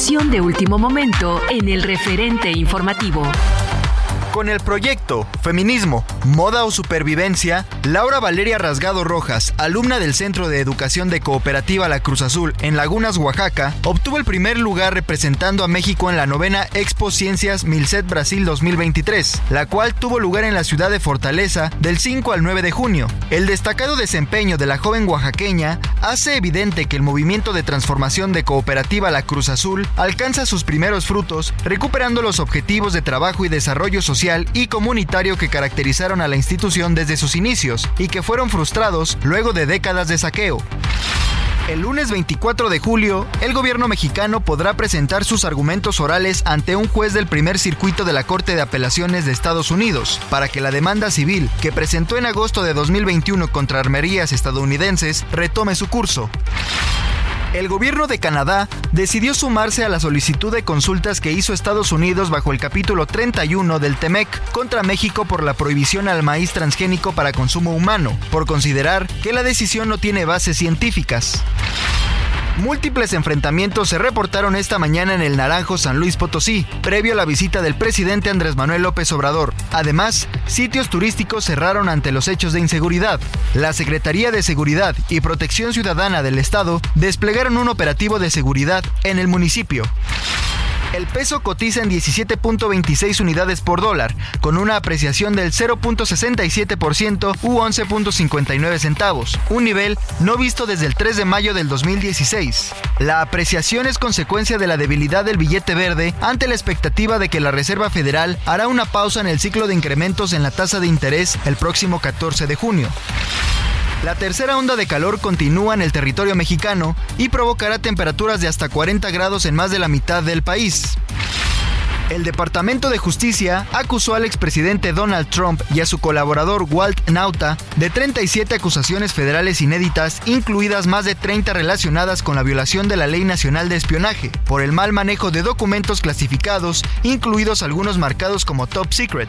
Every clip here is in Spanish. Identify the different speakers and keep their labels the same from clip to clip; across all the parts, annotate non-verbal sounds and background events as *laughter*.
Speaker 1: De último momento en el referente informativo.
Speaker 2: Con el proyecto Feminismo, Moda o Supervivencia, Laura Valeria Rasgado Rojas, alumna del Centro de Educación de Cooperativa La Cruz Azul en Lagunas, Oaxaca, obtuvo el primer lugar representando a México en la novena Expo Ciencias Milset Brasil 2023, la cual tuvo lugar en la ciudad de Fortaleza del 5 al 9 de junio. El destacado desempeño de la joven oaxaqueña hace evidente que el movimiento de transformación de Cooperativa La Cruz Azul alcanza sus primeros frutos, recuperando los objetivos de trabajo y desarrollo social y comunitario que caracterizaron a la institución desde sus inicios y que fueron frustrados luego de décadas de saqueo. El lunes 24 de julio, el gobierno mexicano podrá presentar sus argumentos orales ante un juez del primer circuito de la Corte de Apelaciones de Estados Unidos para que la demanda civil que presentó en agosto de 2021 contra armerías estadounidenses retome su curso. El gobierno de Canadá decidió sumarse a la solicitud de consultas que hizo Estados Unidos bajo el capítulo 31 del TEMEC contra México por la prohibición al maíz transgénico para consumo humano, por considerar que la decisión no tiene bases científicas. Múltiples enfrentamientos se reportaron esta mañana en el Naranjo San Luis Potosí, previo a la visita del presidente Andrés Manuel López Obrador. Además, sitios turísticos cerraron ante los hechos de inseguridad. La Secretaría de Seguridad y Protección Ciudadana del Estado desplegaron un operativo de seguridad en el municipio. El peso cotiza en 17.26 unidades por dólar, con una apreciación del 0.67% u 11.59 centavos, un nivel no visto desde el 3 de mayo del 2016. La apreciación es consecuencia de la debilidad del billete verde ante la expectativa de que la Reserva Federal hará una pausa en el ciclo de incrementos en la tasa de interés el próximo 14 de junio. La tercera onda de calor continúa en el territorio mexicano y provocará temperaturas de hasta 40 grados en más de la mitad del país. El Departamento de Justicia acusó al expresidente Donald Trump y a su colaborador Walt Nauta de 37 acusaciones federales inéditas, incluidas más de 30 relacionadas con la violación de la Ley Nacional de Espionaje, por el mal manejo de documentos clasificados, incluidos algunos marcados como Top Secret.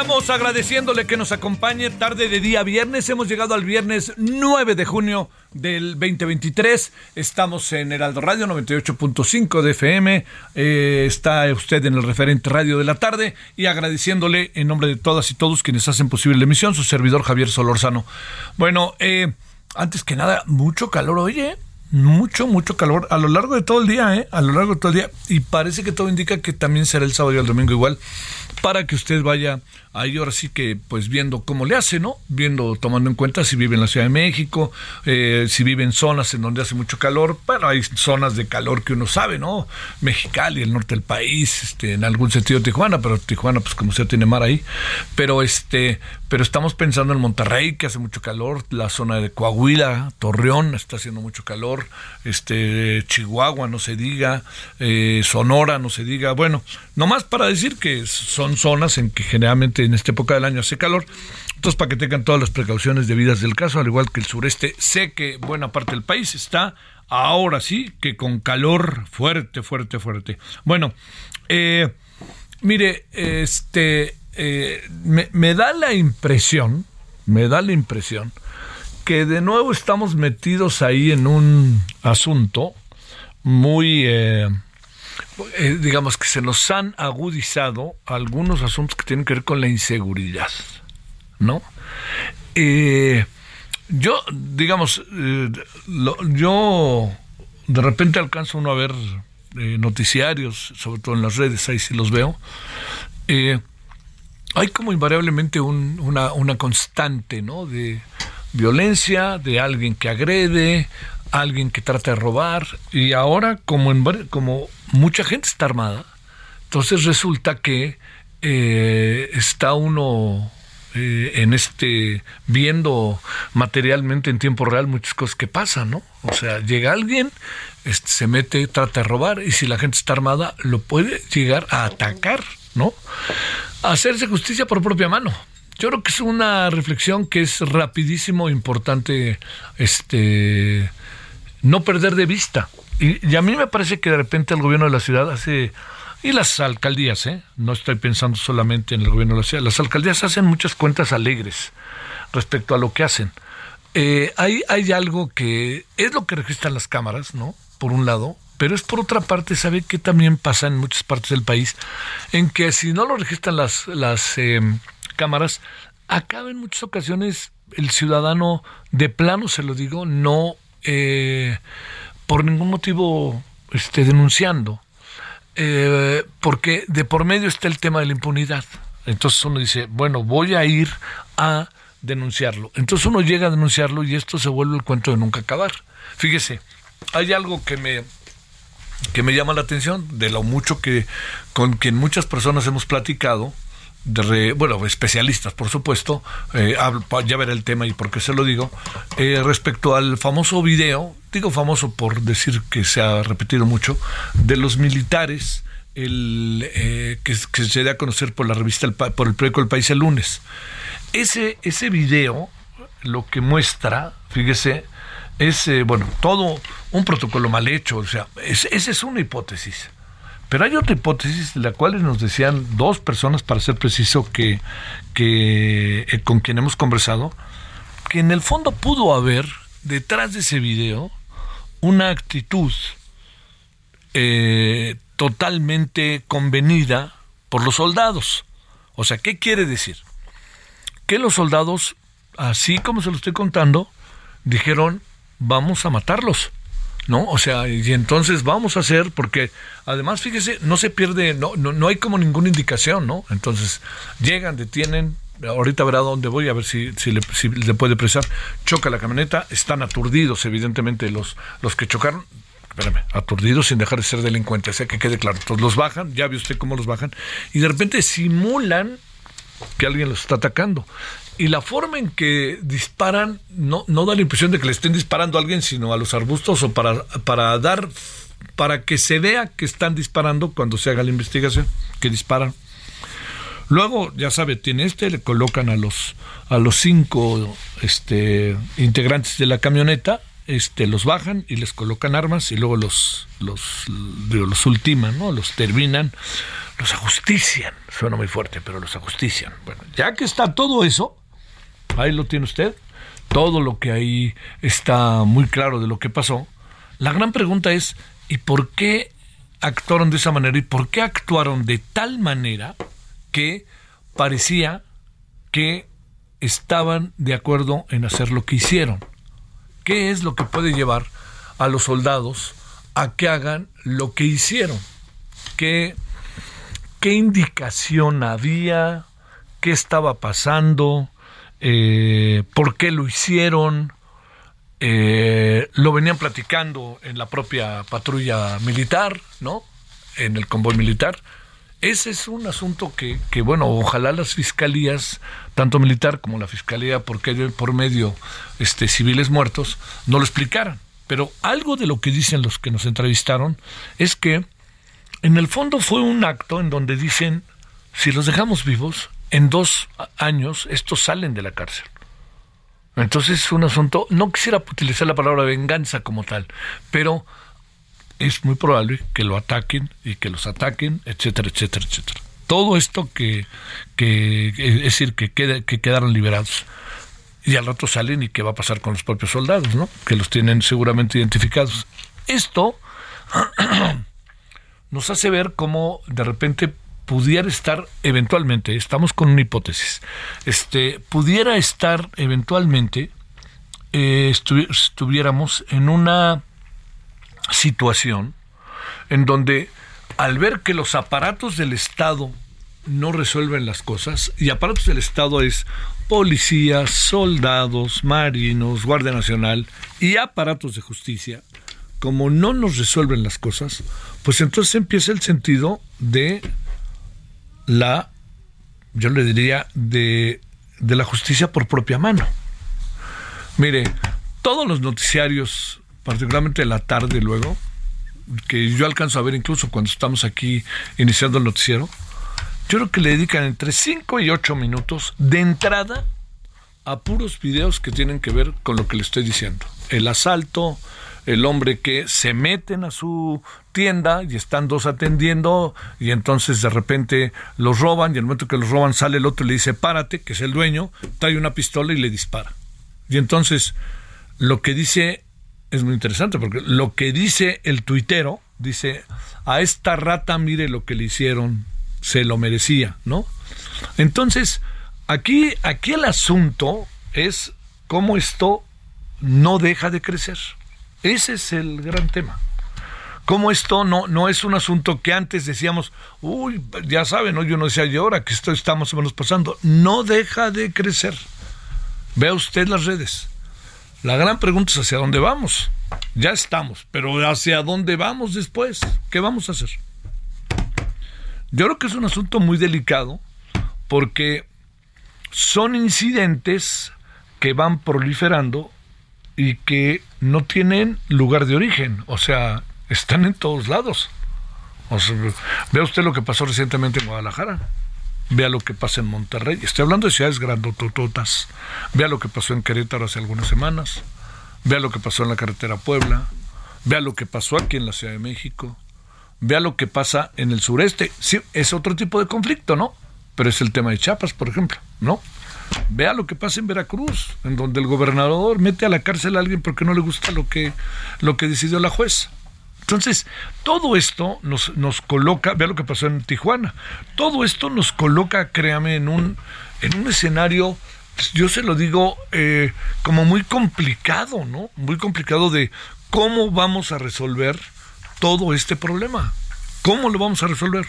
Speaker 3: Estamos agradeciéndole que nos acompañe tarde de día viernes. Hemos llegado al viernes 9 de junio del 2023. Estamos en Heraldo Radio 98.5 de FM. Eh, está usted en el referente radio de la tarde y agradeciéndole en nombre de todas y todos quienes hacen posible la emisión, su servidor Javier Solorzano. Bueno, eh, antes que nada, mucho calor, oye mucho, mucho calor a lo largo de todo el día, ¿eh? A lo largo de todo el día. Y parece que todo indica que también será el sábado y el domingo igual, para que usted vaya ahí ahora sí que pues viendo cómo le hace, ¿no? Viendo, tomando en cuenta si vive en la Ciudad de México, eh, si vive en zonas en donde hace mucho calor, bueno, hay zonas de calor que uno sabe, ¿no? Mexicali, el norte del país, este, en algún sentido Tijuana, pero Tijuana pues como sea tiene mar ahí, pero este, pero estamos pensando en Monterrey que hace mucho calor, la zona de Coahuila, Torreón está haciendo mucho calor, este, Chihuahua no se diga, eh, Sonora no se diga, bueno, nomás para decir que son zonas en que generalmente en esta época del año hace calor. Entonces, para que tengan todas las precauciones debidas del caso, al igual que el sureste, sé que buena parte del país está ahora sí que con calor fuerte, fuerte, fuerte. Bueno, eh, mire, este, eh, me, da la impresión, me da la impresión que de nuevo estamos metidos ahí en un asunto muy... Eh, eh, digamos que se nos han agudizado algunos asuntos que tienen que ver con la inseguridad, ¿no? Eh, yo, digamos, eh, yo de repente alcanzo uno a ver noticiarios, sobre todo en las redes, ahí sí los veo. hay como invariablemente una, una constante, ¿no? De violencia, de alguien que agrede, alguien que trata de robar y ahora como en, como mucha gente está armada entonces resulta que eh, está uno eh, en este viendo materialmente en tiempo real muchas cosas que pasan no o sea llega alguien este, se mete trata de robar y si la gente está armada lo puede llegar a atacar no hacerse justicia por propia mano. Yo creo que es una reflexión que es rapidísimo importante este no perder de vista. Y, a mí me parece que de repente el gobierno de la ciudad hace, y las alcaldías, ¿eh? no estoy pensando solamente en el gobierno de la ciudad, las alcaldías hacen muchas cuentas alegres respecto a lo que hacen. Eh, hay, hay algo que es lo que registran las cámaras, ¿no? Por un lado, pero es por otra parte, sabe que también pasa en muchas partes del país, en que si no lo registran las, las em, cámaras, acaba en muchas ocasiones el ciudadano, de plano se lo digo, no eh, por ningún motivo esté denunciando, eh, porque de por medio está el tema de la impunidad. Entonces uno dice, bueno, voy a ir a denunciarlo. Entonces uno llega a denunciarlo y esto se vuelve el cuento de nunca acabar. Fíjese, hay algo que me que me llama la atención de lo mucho que con quien muchas personas hemos platicado de bueno, especialistas, por supuesto, eh, ya veré el tema y por qué se lo digo, eh, respecto al famoso video, digo famoso por decir que se ha repetido mucho, de los militares el, eh, que, se da a conocer por la revista, por el periódico El País el lunes. Ese, ese video lo que muestra, fíjese, es, bueno, todo un protocolo mal hecho, o sea, esa es una hipótesis pero hay otra hipótesis de la cual nos decían dos personas, para ser preciso, que, eh, con quien hemos conversado, que en el fondo pudo haber detrás de ese video una actitud eh, totalmente convenida por los soldados. O sea, ¿qué quiere decir? Que los soldados, así como se lo estoy contando, dijeron, vamos a matarlos. ¿No? O sea, y entonces vamos a hacer, porque además, fíjese, no se pierde, no, no, no hay como ninguna indicación, ¿no? Entonces, llegan, detienen, ahorita verá dónde voy, a ver si, si, le, puede presar, choca la camioneta, están aturdidos, evidentemente, los, los que chocaron, espérame, aturdidos sin dejar de ser delincuentes, o sea, que quede claro, entonces los bajan, ya vio usted cómo los bajan, y de repente simulan que alguien los está atacando y la forma en que disparan no, no da la impresión de que le estén disparando a alguien, sino a los arbustos o para, para dar, para que se vea que están disparando cuando se haga la investigación, que disparan. Luego, ya sabe, tiene este, le colocan a los, a los cinco este, integrantes de la camioneta, este, los bajan y les colocan armas y luego los, los, los ultiman, ¿no? los terminan los ajustician. Suena muy fuerte, pero los ajustician. Bueno, ya que está todo eso, ahí lo tiene usted, todo lo que ahí está muy claro de lo que pasó. La gran pregunta es, ¿y por qué actuaron de esa manera? ¿Y por qué actuaron de tal manera que parecía que estaban de acuerdo en hacer lo que hicieron? ¿Qué es lo que puede llevar a los soldados a que hagan lo que hicieron? ¿Qué, qué indicación había? ¿Qué estaba pasando? Eh, ¿Por qué lo hicieron? Eh, lo venían platicando en la propia patrulla militar, ¿no? En el convoy militar. Ese es un asunto que, que, bueno, ojalá las fiscalías, tanto militar como la fiscalía, porque por medio este, civiles muertos, no lo explicaran. Pero algo de lo que dicen los que nos entrevistaron es que en el fondo fue un acto en donde dicen, si los dejamos vivos, en dos años estos salen de la cárcel. Entonces es un asunto, no quisiera utilizar la palabra venganza como tal, pero es muy probable que lo ataquen y que los ataquen, etcétera, etcétera, etcétera. Todo esto que, que es decir, que, que quedaron liberados y al rato salen y qué va a pasar con los propios soldados, ¿no? Que los tienen seguramente identificados. Esto *clears throat* nos hace ver cómo de repente pudiera estar eventualmente, estamos con una hipótesis, este, pudiera estar eventualmente, eh, estuviéramos en una situación en donde al ver que los aparatos del Estado no resuelven las cosas, y aparatos del Estado es policías, soldados, marinos, Guardia Nacional y aparatos de justicia, como no nos resuelven las cosas, pues entonces empieza el sentido de la, yo le diría, de, de la justicia por propia mano. Mire, todos los noticiarios, particularmente la tarde luego, que yo alcanzo a ver incluso cuando estamos aquí iniciando el noticiero, yo creo que le dedican entre 5 y 8 minutos de entrada a puros videos que tienen que ver con lo que le estoy diciendo. El asalto, el hombre que se meten a su tienda y están dos atendiendo y entonces de repente los roban y el momento que los roban sale el otro y le dice párate, que es el dueño, trae una pistola y le dispara. Y entonces lo que dice es muy interesante porque lo que dice el tuitero dice a esta rata mire lo que le hicieron, se lo merecía, ¿no? Entonces, aquí, aquí el asunto es cómo esto no deja de crecer. Ese es el gran tema. Cómo esto no, no es un asunto que antes decíamos, uy, ya saben, ¿no? yo no decía, y ahora que esto está más o menos pasando, no deja de crecer. Vea usted las redes. La gran pregunta es hacia dónde vamos. Ya estamos, pero hacia dónde vamos después. ¿Qué vamos a hacer? Yo creo que es un asunto muy delicado porque son incidentes que van proliferando y que no tienen lugar de origen, o sea, están en todos lados. vea usted lo que pasó recientemente en Guadalajara, vea lo que pasa en Monterrey, estoy hablando de ciudades grandotototas, vea lo que pasó en Querétaro hace algunas semanas, vea lo que pasó en la carretera Puebla, vea lo que pasó aquí en la Ciudad de México, vea lo que pasa en el sureste, sí, es otro tipo de conflicto, ¿no? Pero es el tema de Chiapas, por ejemplo, ¿no? Vea lo que pasa en Veracruz, en donde el gobernador mete a la cárcel a alguien porque no le gusta lo que, lo que decidió la juez. Entonces, todo esto nos, nos coloca, vea lo que pasó en Tijuana, todo esto nos coloca, créame, en un, en un escenario, yo se lo digo, eh, como muy complicado, ¿no? Muy complicado de cómo vamos a resolver todo este problema. ¿Cómo lo vamos a resolver?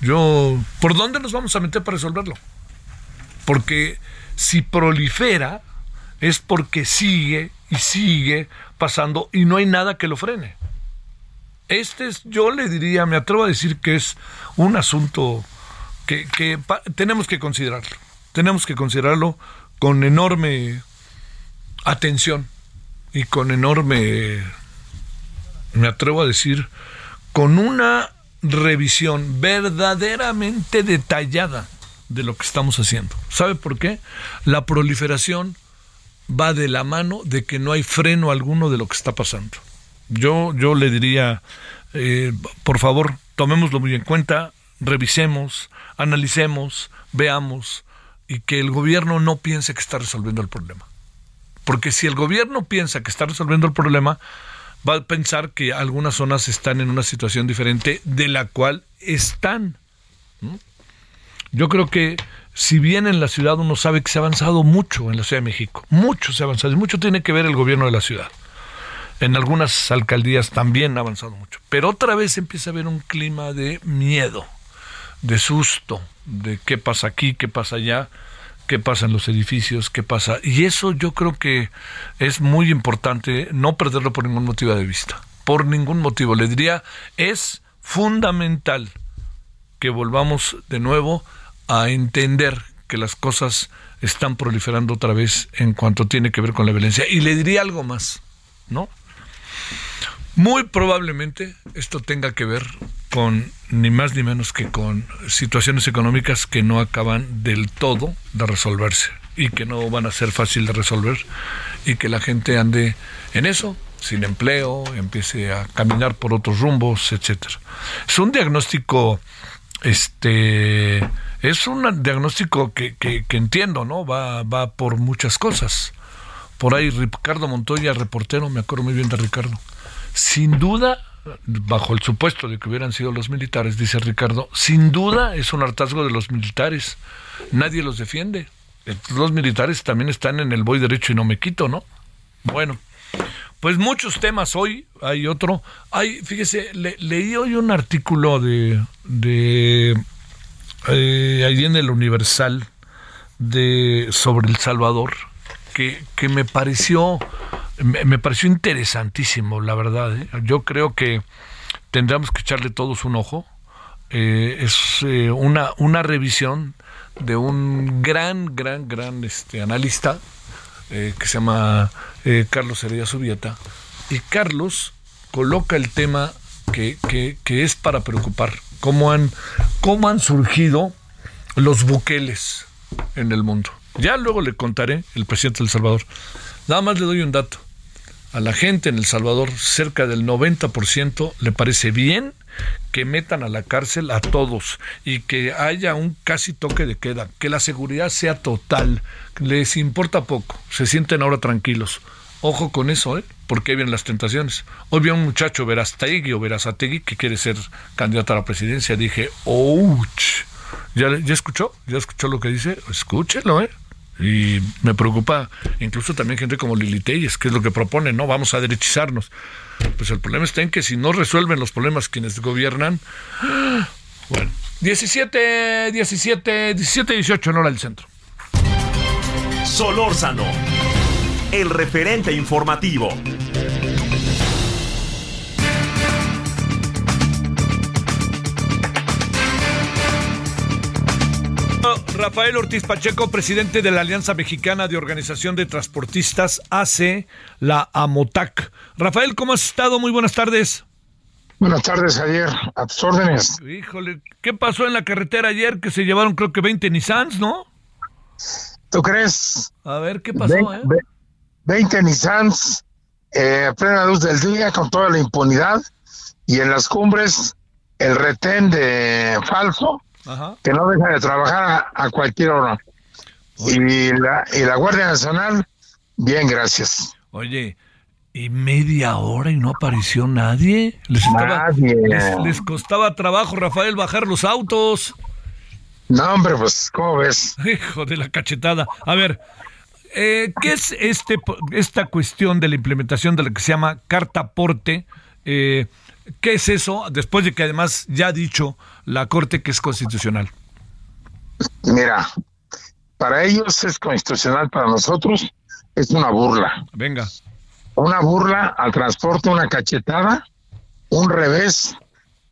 Speaker 3: Yo, ¿por dónde nos vamos a meter para resolverlo? Porque si prolifera es porque sigue y sigue pasando y no hay nada que lo frene. Este es, yo le diría, me atrevo a decir que es un asunto que, que tenemos que considerarlo. Tenemos que considerarlo con enorme atención y con enorme, me atrevo a decir, con una revisión verdaderamente detallada de lo que estamos haciendo. ¿Sabe por qué? La proliferación va de la mano de que no hay freno alguno de lo que está pasando. Yo, yo le diría, eh, por favor, tomémoslo muy en cuenta, revisemos, analicemos, veamos y que el gobierno no piense que está resolviendo el problema. Porque si el gobierno piensa que está resolviendo el problema, va a pensar que algunas zonas están en una situación diferente de la cual están. Yo creo que si bien en la ciudad uno sabe que se ha avanzado mucho en la Ciudad de México, mucho se ha avanzado, y mucho tiene que ver el gobierno de la ciudad. En algunas alcaldías también ha avanzado mucho, pero otra vez empieza a haber un clima de miedo, de susto, de qué pasa aquí, qué pasa allá, qué pasa en los edificios, qué pasa. Y eso yo creo que es muy importante no perderlo por ningún motivo de vista. Por ningún motivo. Le diría, es fundamental que volvamos de nuevo a entender que las cosas están proliferando otra vez en cuanto tiene que ver con la violencia. Y le diría algo más, ¿no? Muy probablemente esto tenga que ver con ni más ni menos que con situaciones económicas que no acaban del todo de resolverse y que no van a ser fácil de resolver y que la gente ande en eso, sin empleo, empiece a caminar por otros rumbos, etcétera. Es un diagnóstico este es un diagnóstico que, que, entiendo, ¿no? Va, va por muchas cosas. Por ahí Ricardo Montoya, reportero, me acuerdo muy bien de Ricardo. Sin duda, bajo el supuesto de que hubieran sido los militares, dice Ricardo, sin duda es un hartazgo de los militares. Nadie los defiende. Los militares también están en el voy derecho y no me quito, ¿no? Bueno, pues muchos temas hoy. Hay otro. Hay, fíjese, leí hoy un artículo de, de eh, ahí en el Universal de sobre El Salvador que, que me pareció me, pareció interesantísimo, la verdad. ¿eh? Yo creo que tendríamos que echarle todos un ojo. Eh, es una, una revisión de un gran, gran, gran este, analista que se llama Carlos Heredia Subieta. Y Carlos coloca el tema que, que, es para preocupar cómo han, cómo han surgido los buqueles en el mundo. Ya luego le contaré el presidente del Salvador. Nada más le doy un dato. A la gente en El Salvador, cerca del 90% le parece bien que metan a la cárcel a todos y que haya un casi toque de queda, que la seguridad sea total, les importa poco, se sienten ahora tranquilos. Ojo con eso, ¿eh? porque vienen las tentaciones. Hoy vi a un muchacho, Verastegui o Verazategui, que quiere ser candidato a la presidencia. Dije, ¡ouch! ¿Ya, ¿Ya escuchó? ¿Ya escuchó lo que dice? Escúchelo, ¿eh? Y me preocupa incluso también gente como Lili Telles, que es lo que propone, ¿no? Vamos a derechizarnos. Pues el problema está en que si no resuelven los problemas quienes gobiernan, *gasps* bueno, 17, 17, 17, 18 en hora del centro.
Speaker 4: Solórzano el referente informativo.
Speaker 3: Rafael Ortiz Pacheco, presidente de la Alianza Mexicana de Organización de Transportistas, hace la AMOTAC. Rafael, ¿cómo has estado? Muy buenas tardes.
Speaker 5: Buenas tardes, ayer. A tus órdenes.
Speaker 3: Híjole, ¿qué pasó en la carretera ayer que se llevaron creo que 20 Nissans, no?
Speaker 5: ¿Tú crees?
Speaker 3: A ver, ¿qué pasó, eh?
Speaker 5: 20 Nissans eh, a plena luz del día con toda la impunidad y en las cumbres el retén de falso que no deja de trabajar a, cualquier hora. Y la, y la Guardia Nacional, bien, gracias.
Speaker 3: Oye, ¿y media hora y no apareció nadie? Les, les, costaba trabajo, Rafael, bajar los autos.
Speaker 5: No, hombre, pues, ¿cómo ves? *laughs*
Speaker 3: Hijo de la cachetada. A ver, eh, ¿Qué es este, esta cuestión de la implementación de lo que se llama carta aporte? Eh, ¿Qué es eso? Después de que además ya ha dicho la Corte que es constitucional.
Speaker 5: Mira, para ellos es constitucional, para nosotros es una burla.
Speaker 3: Venga.
Speaker 5: Una burla al transporte, una cachetada, un revés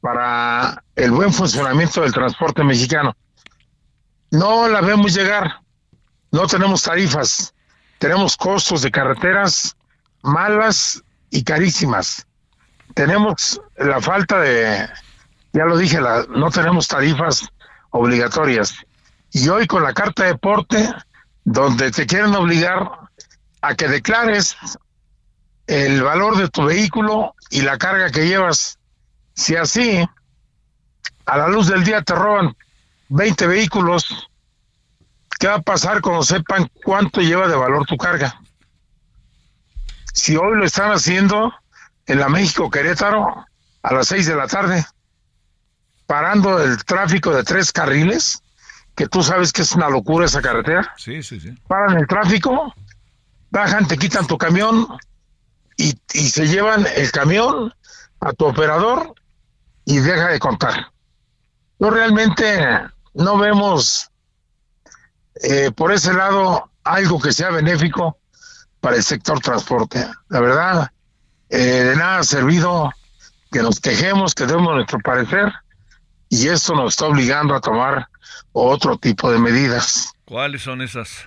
Speaker 5: para el buen funcionamiento del transporte mexicano. No la vemos llegar no tenemos tarifas, tenemos costos de carreteras malas y carísimas. Tenemos la falta de, ya lo dije, la, no tenemos tarifas obligatorias. Y hoy con la carta de porte, donde te quieren obligar a que declares el valor de tu vehículo y la carga que llevas. Si así, a la luz del día te roban 20 vehículos. ¿Qué va a pasar cuando sepan cuánto lleva de valor tu carga? Si hoy lo están haciendo en la México Querétaro a las 6 de la tarde, parando el tráfico de tres carriles, que tú sabes que es una locura esa carretera.
Speaker 3: Sí, sí, sí.
Speaker 5: Paran el tráfico, bajan, te quitan tu camión y, y se llevan el camión a tu operador y deja de contar. No realmente no vemos eh, por ese lado algo que sea benéfico para el sector transporte. La verdad, eh, de nada ha servido que nos quejemos, que demos nuestro parecer y esto nos está obligando a tomar otro tipo de medidas.
Speaker 3: ¿Cuáles son esas?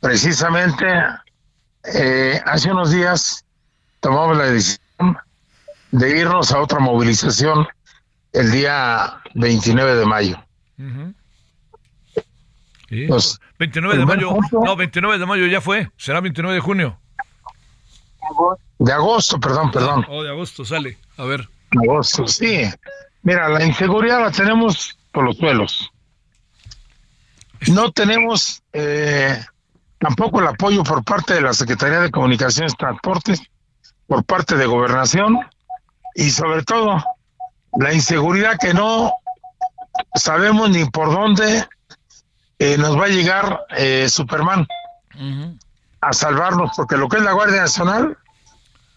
Speaker 5: Precisamente eh, hace unos días tomamos la decisión de irnos a otra movilización el día 29 de mayo.
Speaker 3: Sí. 29 de mayo, no, 29 de mayo ya fue, será 29 de junio.
Speaker 5: De agosto, perdón, perdón.
Speaker 3: Oh, de agosto sale, a ver.
Speaker 5: Agosto, sí. Mira, la inseguridad la tenemos por los suelos. No tenemos eh, tampoco el apoyo por parte de la Secretaría de Comunicaciones y Transportes, por parte de Gobernación y sobre todo la inseguridad que no sabemos ni por dónde eh, nos va a llegar eh, Superman a salvarnos, porque lo que es la Guardia Nacional,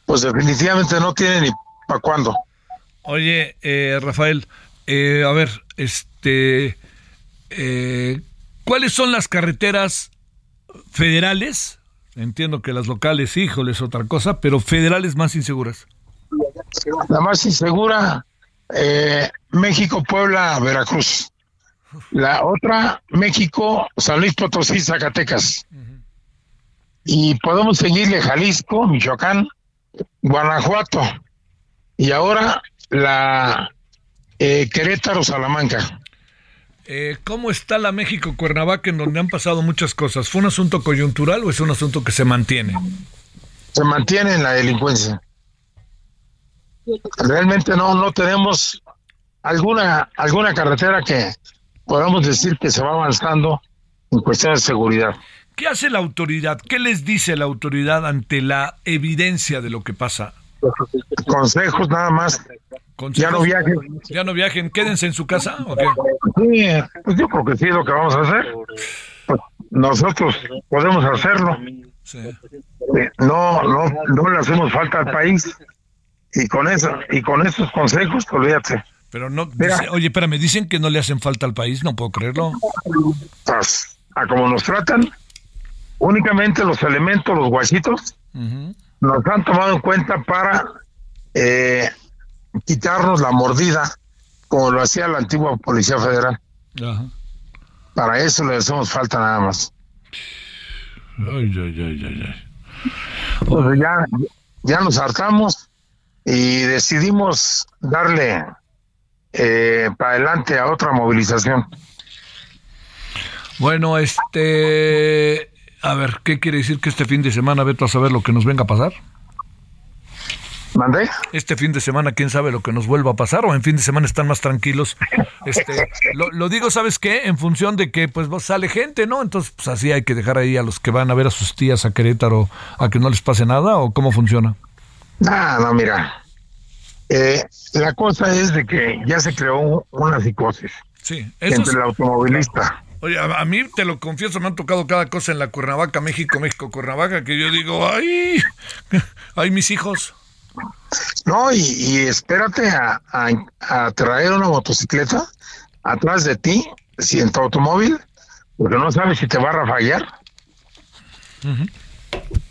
Speaker 5: pues definitivamente no tiene ni para cuándo.
Speaker 3: Oye, eh, Rafael, eh, a ver, este, eh, ¿cuáles son las carreteras federales? Entiendo que las locales, híjoles, otra cosa, pero federales más inseguras.
Speaker 5: La más insegura, eh, México, Puebla, Veracruz. La otra, México, San Luis Potosí, Zacatecas. Y podemos seguirle Jalisco, Michoacán, Guanajuato. Y ahora la eh, Querétaro, Salamanca.
Speaker 3: Eh, ¿Cómo está la México Cuernavaca en donde han pasado muchas cosas? ¿Fue un asunto coyuntural o es un asunto que se mantiene?
Speaker 5: Se mantiene en la delincuencia. Realmente no, no tenemos alguna, alguna carretera que podamos decir que se va avanzando en cuestión de seguridad.
Speaker 3: ¿Qué hace la autoridad? ¿Qué les dice la autoridad ante la evidencia de lo que pasa?
Speaker 5: Consejos nada más. Ya no viajen.
Speaker 3: Ya no viajen, quédense en su casa. ¿o qué?
Speaker 5: Sí, pues yo creo que sí es lo que vamos a hacer. Pues nosotros podemos hacerlo.
Speaker 3: Sí.
Speaker 5: Eh, No, no, no le hacemos falta al país. Y con eso, y con esos consejos, olvídate.
Speaker 3: Pero no,
Speaker 5: Mira.
Speaker 3: dice- oye, espérame, dicen que no le hacen falta al país, no puedo creerlo.
Speaker 5: Pues, a como nos tratan, únicamente los elementos, los guachitos. Nos han tomado en cuenta para eh, quitarnos la mordida, como lo hacía la antigua Policía Federal.
Speaker 3: Ajá.
Speaker 5: Para eso le hacemos falta nada más.
Speaker 3: Ay, ay, ay, ay, ay.
Speaker 5: Pues ya, ya nos hartamos y decidimos darle eh, para adelante a otra movilización.
Speaker 3: Bueno, este. A ver, ¿qué quiere decir que este fin de semana, Beto, a saber lo que nos venga a pasar?
Speaker 5: ¿Mandé?
Speaker 3: Este fin de semana, quién sabe lo que nos vuelva a pasar, o en fin de semana están más tranquilos. Este, *laughs* lo, lo digo, ¿sabes qué? En función de que pues sale gente, ¿no? Entonces, pues así hay que dejar ahí a los que van a ver a sus tías a Querétaro a que no les pase nada, o cómo funciona.
Speaker 5: Ah, no, mira. Eh, la cosa es de que ya se creó una psicosis
Speaker 3: Sí, eso
Speaker 5: entre
Speaker 3: es-
Speaker 5: el automovilista.
Speaker 3: Oye, a, a mí te lo confieso, me han tocado cada cosa en la Cuernavaca, México, México, Cuernavaca, que yo digo, ay, *laughs* ay, mis hijos.
Speaker 5: No, y, y espérate a, a- a traer una motocicleta atrás de ti, si en tu automóvil, porque no sabes si te va a rafallar.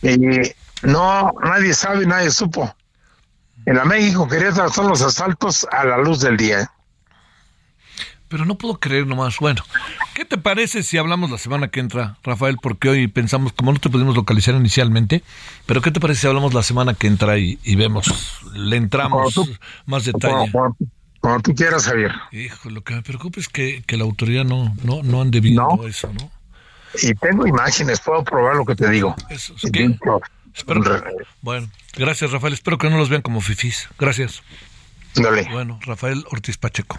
Speaker 5: Y no, nadie sabe, nadie supo. En la México Querétaro son los asaltos a la luz del día.
Speaker 3: Pero no puedo creer nomás. Bueno, ¿qué te parece si hablamos la semana que entra, Rafael? Porque hoy pensamos, como no te pudimos localizar inicialmente, pero ¿qué te parece si hablamos la semana que entra y, y vemos, le entramos
Speaker 5: tú.
Speaker 3: más detalle?
Speaker 5: como tú quieras, Javier.
Speaker 3: Hijo, lo que me preocupa es que, que la autoridad no, no, no ande viendo
Speaker 5: No.
Speaker 3: eso, ¿no?
Speaker 5: Y tengo imágenes, puedo probar lo que te digo.
Speaker 3: Eso, es que- espero que- bueno, gracias, Rafael. Espero que no los vean como fifís. Gracias.
Speaker 5: Dale.
Speaker 3: Bueno, Rafael Ortiz Pacheco.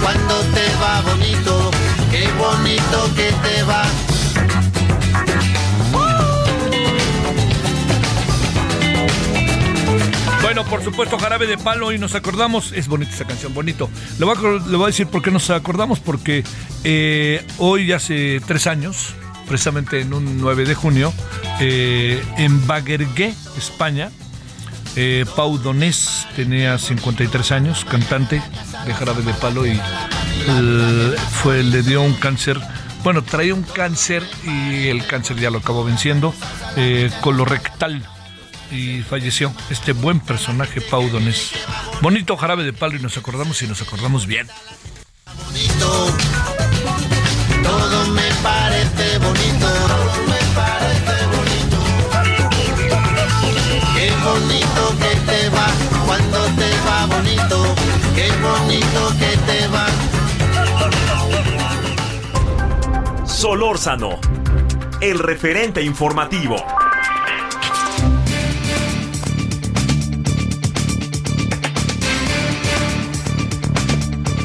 Speaker 6: cuando te va bonito. Qué bonito que te va.
Speaker 3: Bueno, por supuesto, Jarabe de Palo y nos acordamos, es bonita esa canción, bonito. Le voy a, le voy a decir por qué nos acordamos, porque eh, hoy hace tres años, precisamente en un 9 de junio, eh, en Baguergué, España, eh, Pau Donés tenía 53 años, cantante de Jarabe de Palo y eh, fue, le dio un cáncer. Bueno, traía un cáncer y el cáncer ya lo acabó venciendo, eh, colorectal y falleció este buen personaje Pau Donés. Bonito jarabe de palo y nos acordamos y nos acordamos bien.
Speaker 6: Bonito que te va.
Speaker 4: Solórzano, el referente informativo.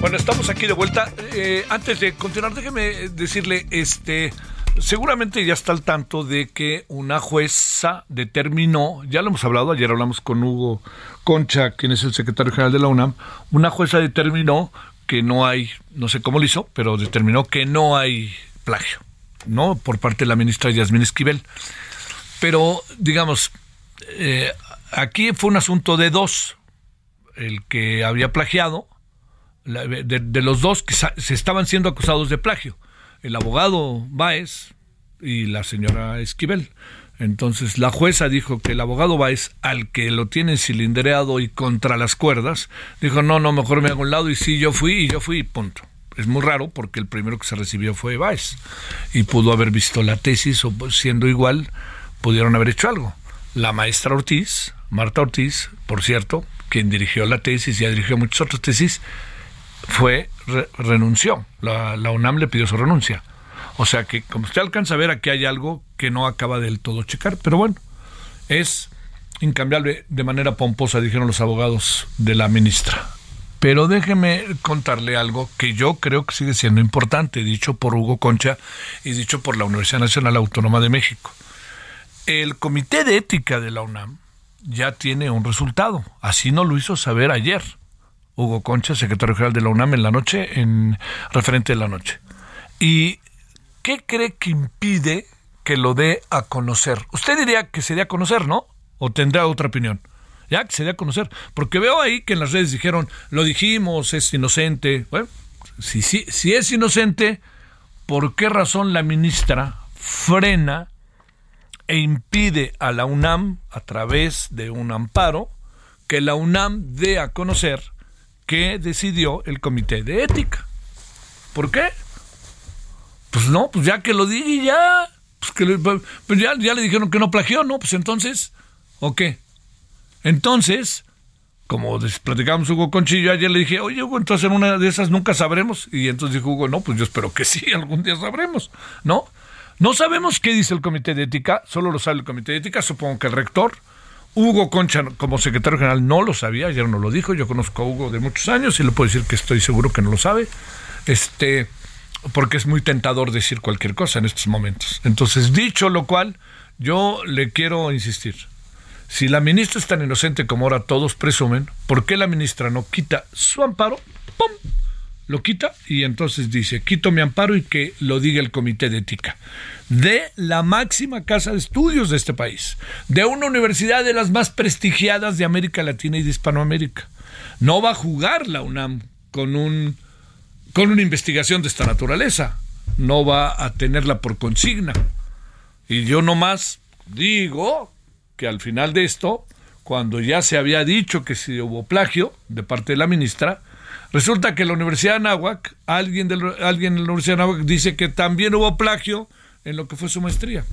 Speaker 3: Bueno, estamos aquí de vuelta. Eh, antes de continuar, déjeme decirle, este, seguramente ya está al tanto de que una jueza determinó, ya lo hemos hablado, ayer hablamos con Hugo Concha, quien es el secretario general de la UNAM, una jueza determinó que no hay, no sé cómo lo hizo, pero determinó que no hay plagio, ¿no? Por parte de la ministra Yasmín Esquivel. Pero, digamos, eh, aquí fue un asunto de dos. El que había plagiado, la- de, de los dos que se estaban siendo acusados de plagio, el abogado Báez y la señora Esquivel. Entonces la jueza dijo que el abogado Báez, al que lo tienen cilindreado y contra las cuerdas, dijo, no, no, mejor me hago un lado y sí, yo fui y yo fui y punto. Es muy raro porque el primero que se recibió fue Vice y pudo haber visto la tesis o siendo igual pudieron haber hecho algo. La maestra Ortiz, Marta Ortiz, por cierto, quien dirigió la tesis y ha dirigido muchas otras tesis, fue renunció. La, la, UNAM le pidió su renuncia. O sea que, como usted alcanza a ver, aquí hay algo que no acaba del todo checar, pero bueno, es incambiable de manera pomposa, dijeron los abogados de la ministra. Pero déjeme contarle algo que yo creo que sigue siendo importante, dicho por Hugo Concha y dicho por la Universidad Nacional Autónoma de México. El Comité de Ética de la UNAM ya tiene un resultado. Así no lo hizo saber ayer Hugo Concha, secretario general de la UNAM, en la noche, en referente de la noche. ¿Y qué cree que impide que lo dé a conocer? Usted diría que se dé a conocer, ¿no? ¿O tendrá otra opinión? Ya que se dé a conocer. Porque veo ahí que en las redes dijeron, lo dijimos, es inocente. Bueno, si, si, si es inocente, ¿por qué razón la ministra frena e impide a la UNAM, a través de un amparo, que la UNAM dé a conocer que decidió el comité de ética. ¿Por qué? Pues no, pues ya que lo dije ya, pues, que pues ya, ya le dijeron que no plagió, ¿no? Pues entonces, ¿o qué? Entonces, como platicábamos Hugo Conchillo, ayer le dije, oye Hugo, entonces en una de esas nunca sabremos. Y entonces dijo Hugo, no, pues yo espero que *laughs* sí, algún día sabremos, ¿no? No sabemos qué dice el comité de ética, solo lo sabe el comité de ética, supongo que el rector, Hugo Concha, como secretario general, no lo sabía, ayer no lo dijo. Yo conozco a Hugo de muchos años y le puedo decir que estoy seguro que no lo sabe. Este, porque es muy tentador decir cualquier cosa en estos momentos. Entonces, dicho lo cual, yo le quiero insistir. Si la ministra es tan inocente como ahora todos presumen, ¿por qué la ministra no quita su amparo? ¡Pum! Lo quita y entonces dice, quito mi amparo y que lo diga el comité de ética de la máxima casa de estudios de este país, de una universidad de las más prestigiadas de América Latina y de Hispanoamérica. No va a jugar la UNAM con un con una investigación de esta naturaleza. No va a tenerla por consigna. Y yo nomás digo que al final de esto, cuando ya se había dicho que si hubo plagio de parte de la ministra, resulta que la Universidad de Anáhuac, alguien, de, alguien en la Universidad de Anáhuac dice que también hubo plagio en lo que fue su maestría.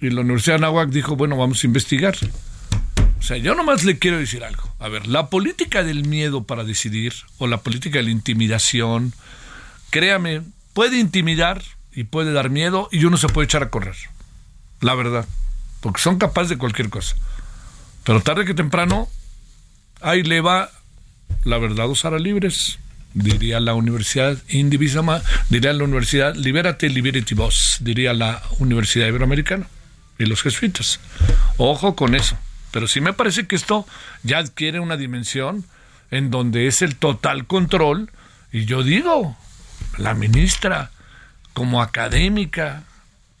Speaker 3: Y la Universidad de Anáhuac dijo, bueno, vamos a investigar. O sea, yo nomás le quiero decir algo. A ver, la política del miedo para decidir, o la política de la intimidación, créame, puede intimidar y puede dar miedo y uno se puede echar a correr. La verdad. Porque son capaces de cualquier cosa. Pero tarde que temprano, ahí le va la verdad Sara libres diría la Universidad Indivisama, diría la Universidad Liberate Liberty Vos, diría la Universidad Iberoamericana y los jesuitas. Ojo con eso. Pero sí me parece que esto ya adquiere una dimensión en donde es el total control. Y yo digo, la ministra, como académica,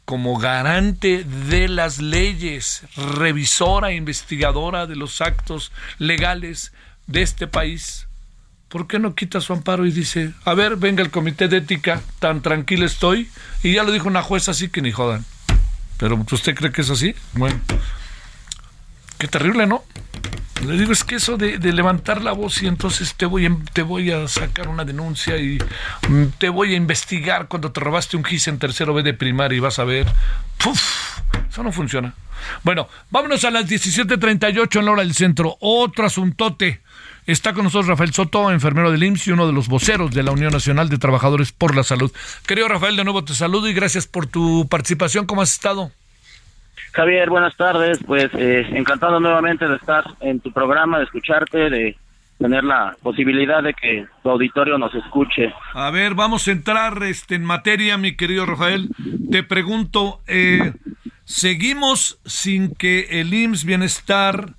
Speaker 3: como garante de las leyes, revisora, investigadora de los actos legales de este país, ¿por qué no quita su amparo y dice, a ver, venga el comité de ética, tan tranquilo estoy? Y ya lo dijo una jueza así que ni jodan. Pero ¿usted cree que es así? Bueno, qué terrible, ¿no? Le digo, es que eso de, levantar la voz y entonces te voy, a, te voy a sacar una denuncia y mm, te voy a investigar cuando te robaste un GIS en tercero B de primaria y vas a ver. ¡Puf! Eso no funciona. Bueno, vámonos a las 17.38 en la hora del centro. Otro asuntote. Está con nosotros Rafael Soto, enfermero del IMSS y uno de los voceros de la Unión Nacional de Trabajadores por la Salud. Querido Rafael, de nuevo te saludo y gracias por tu participación. ¿Cómo has estado?
Speaker 7: Javier, buenas tardes. Pues eh, encantado nuevamente de estar en tu programa, de escucharte, de tener la posibilidad de que tu auditorio nos escuche.
Speaker 3: A ver, vamos a entrar este, en materia, mi querido Rafael. Te pregunto, eh, ¿seguimos sin que el IMSS Bienestar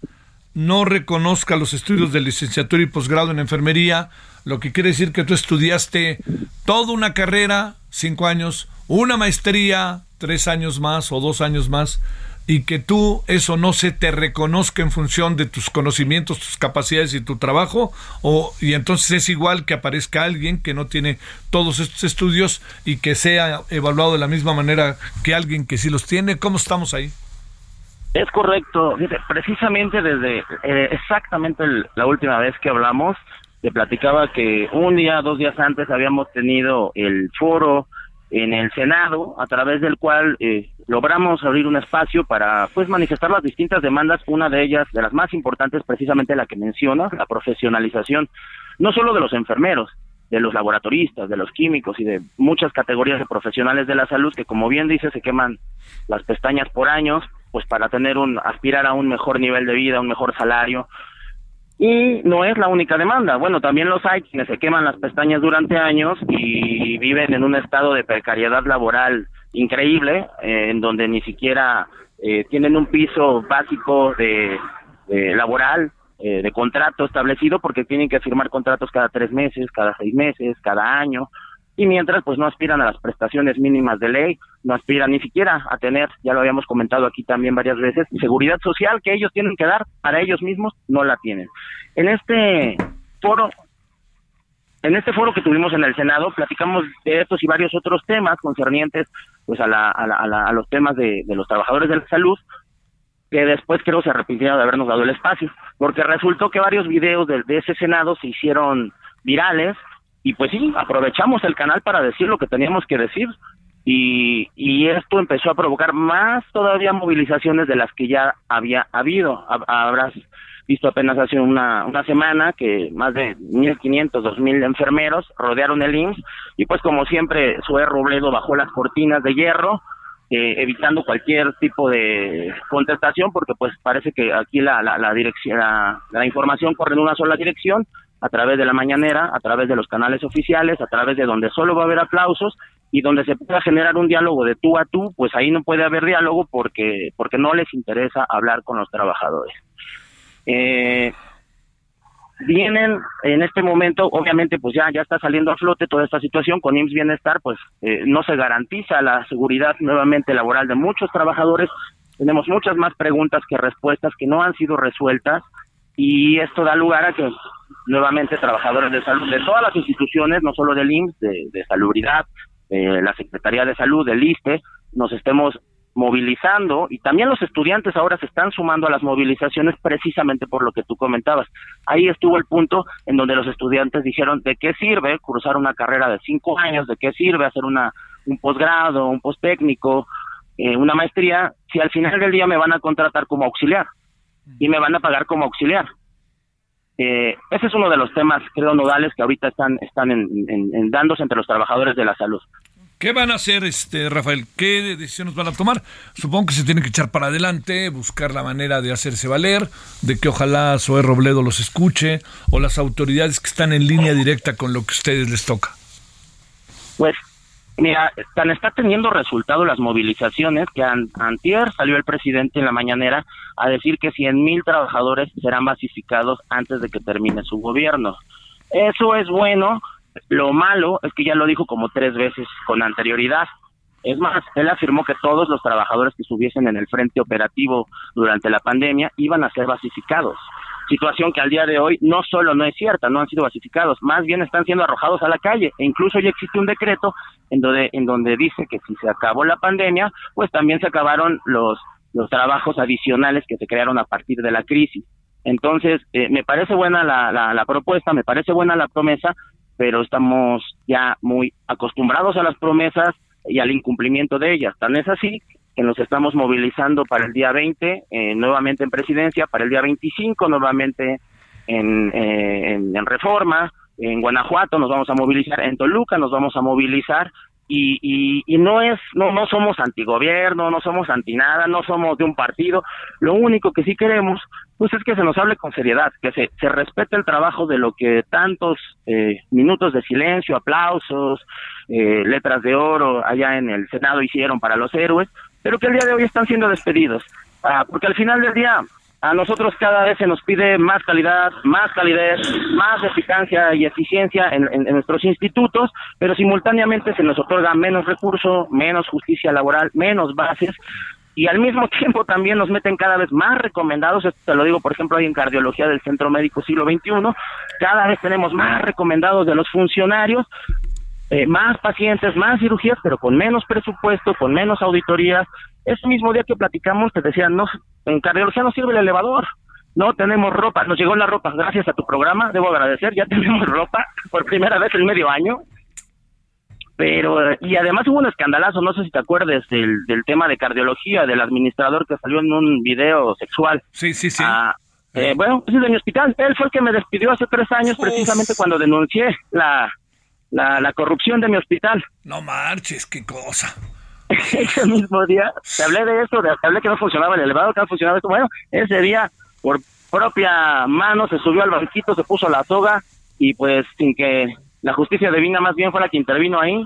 Speaker 3: no reconozca los estudios de licenciatura y posgrado en enfermería, lo que quiere decir que tú estudiaste toda una carrera, cinco años, una maestría, tres años más o dos años más, y que tú eso no se te reconozca en función de tus conocimientos, tus capacidades y tu trabajo, o y entonces es igual que aparezca alguien que no tiene todos estos estudios y que sea evaluado de la misma manera que alguien que sí los tiene. ¿Cómo estamos ahí?
Speaker 7: Es correcto. Precisamente desde eh, exactamente la última vez que hablamos, te platicaba que un día, dos días antes habíamos tenido el foro en el Senado, a través del cual eh, logramos abrir un espacio para pues manifestar las distintas demandas, una de ellas, de las más importantes, precisamente la que menciona, la profesionalización, no solo de los enfermeros, de los laboratoristas, de los químicos y de muchas categorías de profesionales de la salud que, como bien dice, se queman las pestañas por años, pues para tener un, aspirar a un mejor nivel de vida, un mejor salario, y no es la única demanda. Bueno, también los hay quienes se queman las pestañas durante años y viven en un estado de precariedad laboral increíble, eh, en donde ni siquiera eh, tienen un piso básico de, laboral, eh, de contrato establecido, porque tienen que firmar contratos cada tres meses, cada seis meses, cada año y mientras pues no aspiran a las prestaciones mínimas de ley, no aspiran ni siquiera a tener, ya lo habíamos comentado aquí también varias veces, seguridad social que ellos tienen que dar para ellos mismos, no la tienen. En este foro en este foro que tuvimos en el Senado platicamos de estos y varios otros temas concernientes pues a, la, a, la, a, los temas de, de, los trabajadores de la salud que después creo se arrepintieron de habernos dado el espacio porque resultó que varios videos de, de ese Senado se hicieron virales y pues sí, aprovechamos el canal para decir lo que teníamos que decir y, y esto empezó a provocar más todavía movilizaciones de las que ya había habido. Habrás visto apenas hace una, una semana que más de 1.500, 2.000 enfermeros rodearon el IMSS y pues como siempre Sue Robledo bajó las cortinas de hierro eh, evitando cualquier tipo de contestación porque pues parece que aquí la, la, la dirección la, la información corre en una sola dirección a través de la mañanera, a través de los canales oficiales, a través de donde solo va a haber aplausos y donde se pueda generar un diálogo de tú a tú, pues ahí no puede haber diálogo porque porque no les interesa hablar con los trabajadores. Eh, vienen en este momento, obviamente, pues ya ya está saliendo a flote toda esta situación con IMSS Bienestar, pues eh, no se garantiza la seguridad nuevamente laboral de muchos trabajadores. Tenemos muchas más preguntas que respuestas que no han sido resueltas y esto da lugar a que nuevamente trabajadores de salud de todas las instituciones, no solo del IMSS, de, salubridad, de la Secretaría de Salud, del ISTE, nos estemos movilizando y también los estudiantes ahora se están sumando a las movilizaciones precisamente por lo que tú comentabas. Ahí estuvo el punto en donde los estudiantes dijeron de qué sirve cursar una carrera de cinco años, de qué sirve hacer una un posgrado, un posttécnico, eh, una maestría, si al final del día me van a contratar como auxiliar y me van a pagar como auxiliar. Eh, ese es uno de los temas, creo, nodales que ahorita están, están en, en, dándose entre los trabajadores de la salud.
Speaker 3: ¿Qué van a hacer, este Rafael? ¿Qué decisiones van a tomar? Supongo que se tienen que echar para adelante, buscar la manera de hacerse valer, de que ojalá Zoé Robledo los escuche, o las autoridades que están en línea directa con lo que a ustedes les toca.
Speaker 7: Pues Mira, tan está teniendo resultado las movilizaciones que antier salió el presidente en la mañanera a decir que 100 mil trabajadores serán basificados antes de que termine su gobierno. Eso es bueno, lo malo es que ya lo dijo como tres veces con anterioridad. Es más, él afirmó que todos los trabajadores que estuviesen en el frente operativo durante la pandemia iban a ser basificados situación que al día de hoy no solo no es cierta, no han sido basificados, más bien están siendo arrojados a la calle e incluso ya existe un decreto en donde en donde dice que si se acabó la pandemia, pues también se acabaron los los trabajos adicionales que se crearon a partir de la crisis. Entonces, eh, me parece buena la, la, la propuesta, me parece buena la promesa, pero estamos ya muy acostumbrados a las promesas y al incumplimiento de ellas. Tan es así que nos estamos movilizando para el día 20, eh, nuevamente en presidencia, para el día 25, nuevamente en, eh, en, reforma, en Guanajuato nos vamos a movilizar, en Toluca nos vamos a movilizar y, no es no no somos antigobierno no somos anti nada no somos de un partido lo único que sí queremos pues es que se nos hable con seriedad que se, se respete el trabajo de lo que tantos eh, minutos de silencio aplausos eh, letras de oro allá en el senado hicieron para los héroes pero que el día de hoy están siendo despedidos. Ah, porque al final del día a nosotros cada vez se nos pide más calidad, más calidez, más eficacia y eficiencia en, nuestros institutos, pero simultáneamente se nos otorga menos recurso, menos justicia laboral, menos bases y al mismo *laughs* tiempo también nos meten cada vez más recomendados, esto te lo digo por ejemplo ahí en cardiología del Centro Médico Siglo XXI, cada vez tenemos más recomendados de los funcionarios, eh, más pacientes, más cirugías, pero con menos presupuesto, con menos auditorías. Ese mismo día que platicamos te decían, no, en cardiología no sirve el elevador. no tenemos ropa, nos llegó la ropa, gracias a tu programa, debo agradecer, ya *laughs* tenemos ropa por primera vez en medio año. Pero, y además hubo un escandalazo, no sé si te acuerdes del, del tema de cardiología, del administrador que salió en un video sexual.
Speaker 3: Sí, sí, sí.
Speaker 7: Ah, eh, bueno, pues es de mi hospital. Él fue el que me despidió hace tres años, precisamente cuando denuncié la, la, la corrupción de mi hospital.
Speaker 3: No marches, qué cosa. *laughs*
Speaker 7: ese mismo día, te hablé de eso, te hablé que no funcionaba el elevador, que no funcionaba esto. Bueno, ese día, por propia mano, se subió al banquito, se puso la soga y pues sin que la justicia divina más bien fue la que intervino ahí.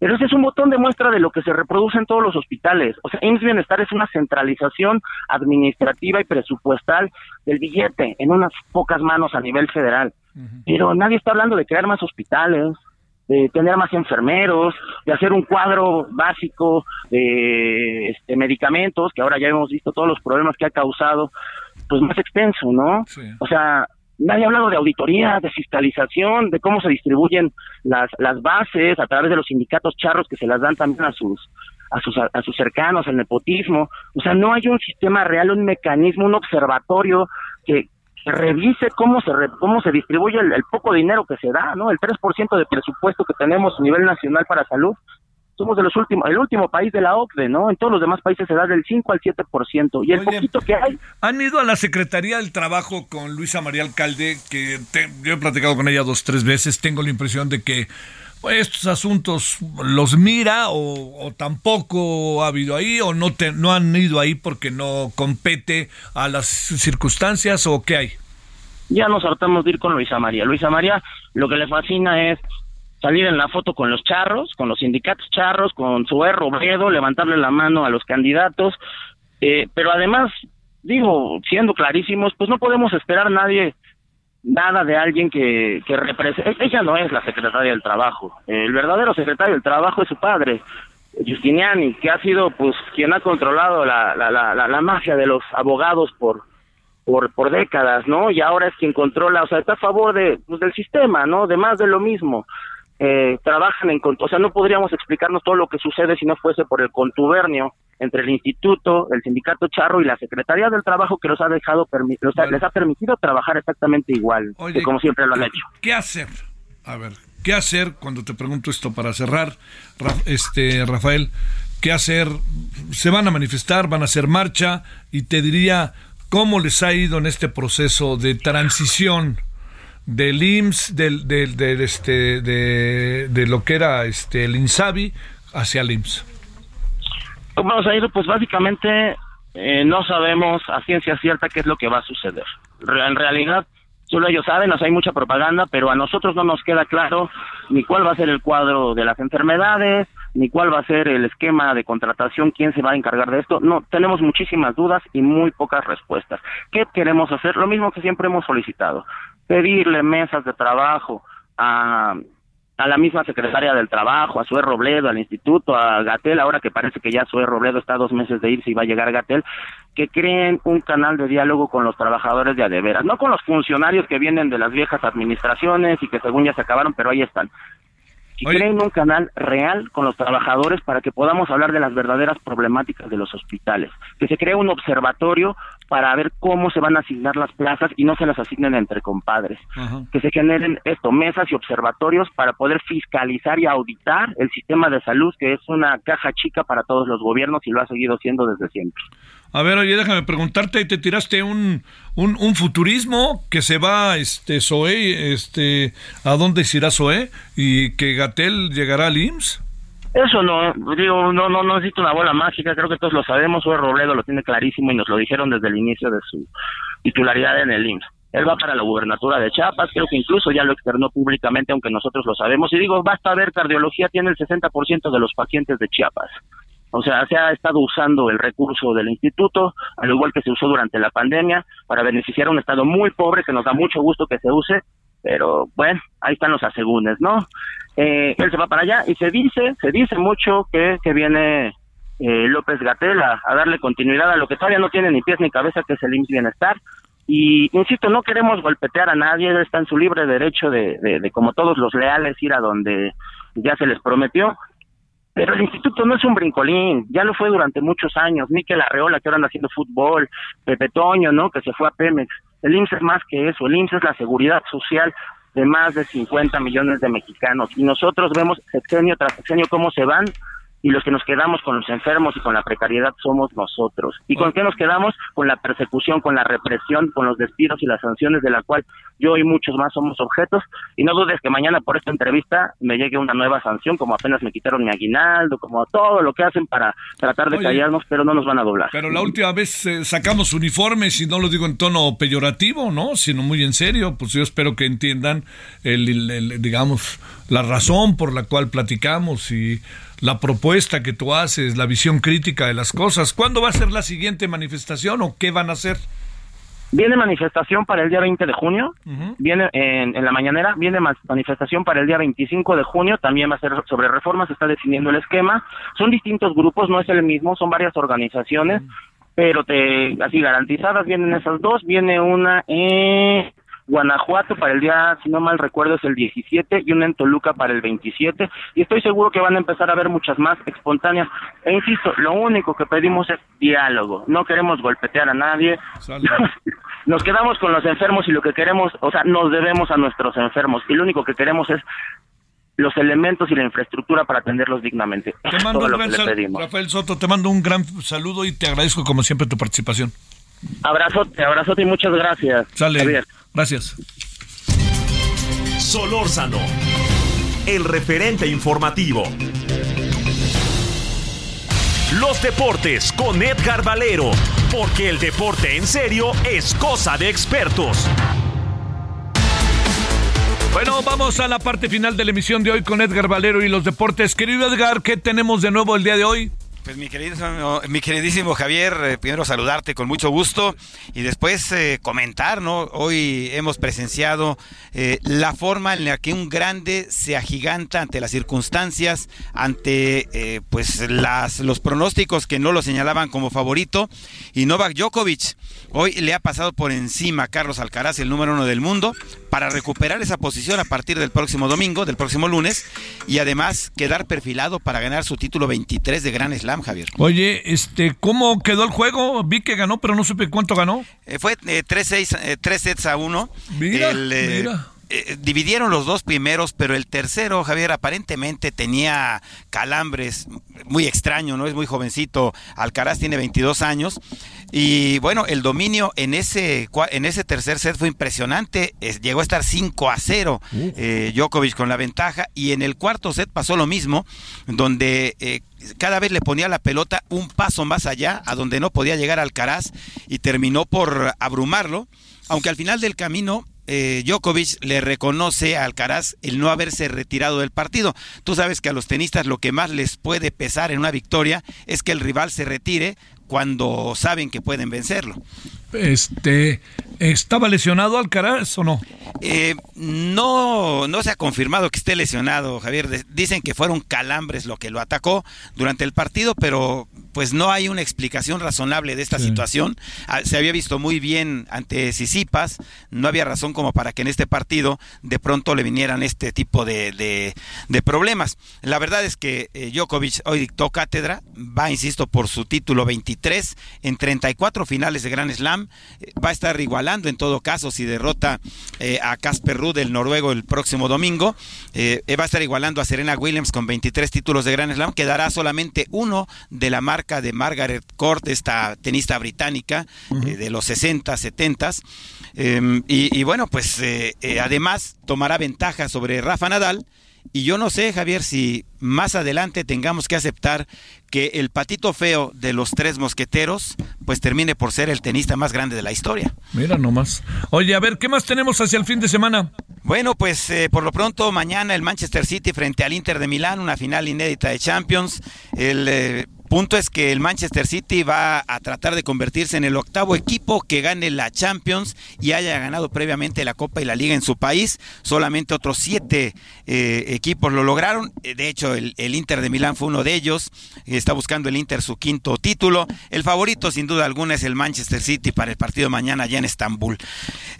Speaker 7: Pero ese es un botón de muestra de lo que se reproduce en todos los hospitales. O sea, IMSS Bienestar es una centralización administrativa y presupuestal del billete en unas pocas manos a nivel federal. Pero nadie está hablando de crear más hospitales, de tener más enfermeros, de hacer un cuadro básico de este, medicamentos, que ahora ya hemos visto todos los problemas que ha causado, pues más extenso, ¿no? O sea, nadie ha hablado de auditoría, de fiscalización, de cómo se distribuyen las, las bases a través de los sindicatos charros que se las dan también a sus a sus a sus cercanos, el nepotismo, o sea, no hay un sistema real, un mecanismo, un observatorio que, que revise cómo se cómo se distribuye el, el, poco dinero que se da, ¿no? El 3% de presupuesto que tenemos a nivel nacional para salud somos de los últimos, el último país de la OCDE, ¿no? En todos los demás países se da del 5 al 7%. Y el Oye, poquito que hay...
Speaker 3: ¿Han ido a la Secretaría del Trabajo con Luisa María Alcalde? Que te, yo he platicado con ella dos, tres veces. Tengo la impresión de que estos asuntos los mira o, tampoco ha habido ahí o no, no han ido ahí porque no compete a las circunstancias o qué hay.
Speaker 7: Ya nos hartamos de ir con Luisa María. Luisa María lo que le fascina es salir en la foto con los charros, con los sindicatos charros, con su. Robledo, levantarle la mano a los candidatos, eh, pero además, digo, siendo clarísimos, pues no podemos esperar a nadie nada de alguien que, que represente, ella no es la secretaria del trabajo, el verdadero secretario del trabajo es su padre, Giustiniani, que ha sido pues quien ha controlado la, la, la, la, la mafia de los abogados por, por, por décadas, ¿no? Y ahora es quien controla, o sea, está a favor de, pues, del sistema, ¿no? De más de lo mismo eh, trabajan en, o sea, no podríamos explicarnos todo lo que sucede si no fuese por el contubernio entre el instituto, el sindicato charro y la Secretaría del Trabajo que los ha dejado, los ha, les ha permitido trabajar exactamente igual, Oye, que como siempre lo han hecho.
Speaker 3: ¿Qué hacer? A ver, ¿qué hacer cuando te pregunto esto para cerrar, este Rafael? ¿Qué hacer? ¿Se van a manifestar? ¿Van a hacer marcha? Y te diría, ¿cómo les ha ido en este proceso de transición? Del IMSS, del, del, este, de, de, lo que era este, el INSABI hacia el IMSS?
Speaker 7: ¿Cómo nos ha ido? Pues básicamente eh, no sabemos a ciencia cierta qué es lo que va a suceder. En realidad, solo ellos saben, o sea, hay mucha propaganda, pero a nosotros no nos queda claro ni cuál va a ser el cuadro de las enfermedades, ni cuál va a ser el esquema de contratación, quién se va a encargar de esto. No, tenemos muchísimas dudas y muy pocas respuestas. ¿Qué queremos hacer? Lo mismo que siempre hemos solicitado, pedirle mesas de trabajo a, a la misma secretaria del trabajo, a Sue Robledo, al instituto, a Gatel, ahora que parece que ya Sue Robledo está dos meses de irse y va a llegar Gatel, que creen un canal de diálogo con los trabajadores de adeveras, no con los funcionarios que vienen de las viejas administraciones y que según ya se acabaron, pero ahí están, y Oye. creen un canal real con los trabajadores para que podamos hablar de las verdaderas problemáticas de los hospitales, que se cree un observatorio para ver cómo se van a asignar las plazas y no se las asignen entre compadres, que se generen esto, mesas y observatorios para poder fiscalizar y auditar el sistema de salud, que es una caja chica para todos los gobiernos y lo ha seguido siendo desde siempre.
Speaker 3: A ver, oye, déjame preguntarte, te tiraste un, un, futurismo que se va, este, Zoe, este, ¿a dónde irá Zoe? Y que Gatel llegará al IMSS.
Speaker 7: Eso no, digo, no, no, no necesito una bola mágica, creo que todos lo sabemos, Zoe Robledo lo tiene clarísimo y nos lo dijeron desde el inicio de su titularidad en el IMSS. Él va para la gubernatura de Chiapas, creo que incluso ya lo externó públicamente, aunque nosotros lo sabemos. Y digo, basta ver, cardiología tiene el 60% de los pacientes de Chiapas. O sea, se ha estado usando el recurso del instituto, al igual que se usó durante la pandemia, para beneficiar a un estado muy pobre que nos da mucho gusto que se use, pero bueno, ahí están los asegúnes, ¿no? Eh, él se va para allá y se dice, se dice mucho que, que viene eh, López Gatel a, darle continuidad a lo que todavía no tiene ni pies ni cabeza, que es el IMSS Bienestar. Y insisto, no queremos golpetear a nadie, está en su libre derecho de, de, de como todos los leales, ir a donde ya se les prometió, Pero el instituto no es un brincolín, ya lo fue durante muchos años. Miquel Arreola, que ahora anda haciendo fútbol, Pepe Toño, ¿no? Que se fue a Pemex. El IMSS es más que eso, el IMSS es la seguridad social de más de 50 millones de mexicanos. Y nosotros vemos sexenio tras sexenio cómo se van y los que nos quedamos con los enfermos y con la precariedad somos nosotros. ¿Y con qué nos quedamos? Con la persecución, con la represión, con los despidos y las sanciones de la cual yo y muchos más somos objetos. Y no dudes que mañana por esta entrevista me llegue una nueva sanción, como apenas me quitaron mi aguinaldo, como todo lo que hacen para tratar de callarnos, pero no nos van a doblar.
Speaker 3: Pero la última vez eh, sacamos uniformes y no lo digo en tono peyorativo, ¿no? Sino muy en serio. Pues yo espero que entiendan el digamos, la razón por la cual platicamos y la propuesta que tú haces, la visión crítica de las cosas. ¿Cuándo va a ser la siguiente manifestación o qué van a hacer?
Speaker 7: Viene manifestación para el día 20 de junio, viene en, la mañanera, viene manifestación para el día 25 de junio, también va a ser sobre reformas, se está definiendo el esquema. Son distintos grupos, no es el mismo, son varias organizaciones, pero te así garantizadas vienen esas dos, viene una en Guanajuato para el día, si no mal recuerdo, es el 17 y una en Toluca para el 27 y estoy seguro que van a empezar a haber muchas más espontáneas. E insisto, lo único que pedimos es diálogo, no queremos golpetear a nadie, *laughs* nos quedamos con los enfermos y lo que queremos, o sea, nos debemos a nuestros enfermos y lo único que queremos es los elementos y la infraestructura para atenderlos dignamente.
Speaker 3: Te mando un gran saludo, Rafael Soto, te mando un gran saludo y te agradezco como siempre tu participación.
Speaker 7: Abrazote, abrazote y muchas gracias.
Speaker 3: Sale. Gracias.
Speaker 4: Solórzano, el referente informativo. Los deportes con Edgar Valero, porque el deporte en serio es cosa de expertos.
Speaker 3: Bueno, vamos a la parte final de la emisión de hoy con Edgar Valero y los deportes. Querido Edgar, ¿qué tenemos de nuevo el día de hoy?
Speaker 8: Pues mi queridísimo, mi queridísimo Javier, eh, primero saludarte con mucho gusto y después eh, comentar, ¿no? Hoy hemos presenciado eh, la forma en la que un grande se agiganta ante las circunstancias, ante pues las, los pronósticos que no lo señalaban como favorito y Novak Djokovic hoy le ha pasado por encima a Carlos Alcaraz, el número uno del mundo, para recuperar esa posición a partir del próximo domingo, del próximo lunes y además quedar perfilado para ganar su título 23 de Gran Slam, Javier.
Speaker 3: Oye, este, ¿cómo quedó el juego? Vi que ganó, pero no supe cuánto ganó.
Speaker 8: Eh, fue 3-6, eh, 3 eh, sets a 1.
Speaker 3: Mira, mira.
Speaker 8: Dividieron los dos primeros, pero el tercero, Javier, aparentemente tenía calambres, muy extraño, ¿no? Es muy jovencito, Alcaraz tiene 22 años, y bueno, el dominio en ese, en ese tercer set fue impresionante, llegó a estar 5 a 0 Djokovic con la ventaja, y en el cuarto set pasó lo mismo, donde cada vez le ponía la pelota un paso más allá, a donde no podía llegar Alcaraz y terminó por abrumarlo, aunque al final del camino eh, Djokovic le reconoce a Alcaraz el no haberse retirado del partido. Tú sabes que a los tenistas lo que más les puede pesar en una victoria es que el rival se retire cuando saben que pueden vencerlo.
Speaker 3: Este, ¿Estaba lesionado Alcaraz o no?
Speaker 8: Eh, no, no se ha confirmado que esté lesionado, Javier. Dicen que fueron calambres lo que lo atacó durante el partido, pero pues no hay una explicación razonable de esta situación. Ah, se había visto muy bien ante Sisipas, no había razón como para que en este partido de pronto le vinieran este tipo de, de, problemas. La verdad es que eh, Djokovic hoy dictó cátedra, va, insisto, por su título 23 en 34 finales de Grand Slam, eh, va a estar igualando en todo caso si derrota eh, a Casper Ruud, el noruego, el próximo domingo, va a estar igualando a Serena Williams con 23 títulos de Grand Slam, quedará solamente uno de la marca de Margaret Court, esta tenista británica eh, de los 60, 70. Em, y, bueno, pues eh, eh, además tomará ventaja sobre Rafa Nadal. Y yo no sé, Javier, si más adelante tengamos que aceptar que el patito feo de los tres mosqueteros, pues termine por ser el tenista más grande de la historia.
Speaker 3: Mira nomás. Oye, a ver, ¿qué más tenemos hacia el fin de semana?
Speaker 8: Bueno, pues por lo pronto mañana el Manchester City frente al Inter de Milán, una final inédita de Champions. El Punto es que el Manchester City va a tratar de convertirse en el octavo equipo que gane la Champions y haya ganado previamente la Copa y la Liga en su país. Solamente otros siete eh, equipos lo lograron. De hecho, el, Inter de Milán fue uno de ellos. Está buscando el Inter su quinto título. El favorito, sin duda alguna, es el Manchester City para el partido mañana allá en Estambul.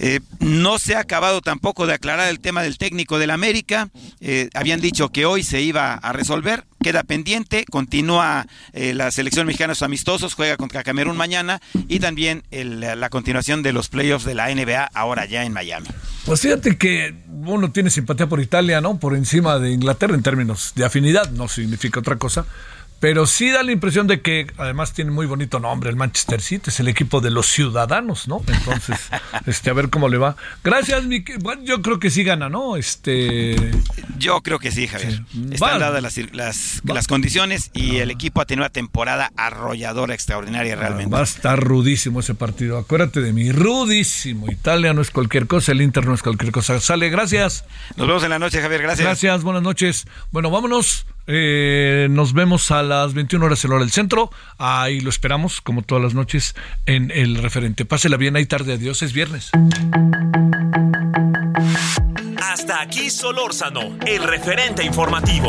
Speaker 8: Eh, no se ha acabado tampoco de aclarar el tema del técnico del América. Eh, habían dicho que hoy se iba a resolver queda pendiente, continúa eh, la selección mexicana sus amistosos, juega contra Camerún mañana y también la continuación de los playoffs de la NBA ahora ya en Miami.
Speaker 3: Pues fíjate que uno tiene simpatía por Italia, ¿no? Por encima de Inglaterra en términos de afinidad, no significa otra cosa. Pero sí da la impresión de que además tiene muy bonito nombre el Manchester City, es el equipo de los ciudadanos, ¿no? Entonces, *laughs* este a ver cómo le va. Gracias, mi, bueno, yo creo que sí gana, ¿no? Este
Speaker 8: yo creo que sí, Javier. Están dadas las, las, condiciones y el equipo ha tenido una temporada arrolladora extraordinaria realmente.
Speaker 3: Va a estar rudísimo ese partido. Acuérdate de mí, rudísimo. Italia no es cualquier cosa, el Inter no es cualquier cosa. Sale, gracias.
Speaker 8: Nos vemos en la noche, Javier. Gracias.
Speaker 3: Gracias, buenas noches. Bueno, vámonos. Eh, nos vemos a las 21 horas en hora del centro. Ahí lo esperamos, como todas las noches, en el referente. Pásela bien, ahí tarde. Adiós, es viernes.
Speaker 4: Hasta aquí Solórzano, el referente informativo.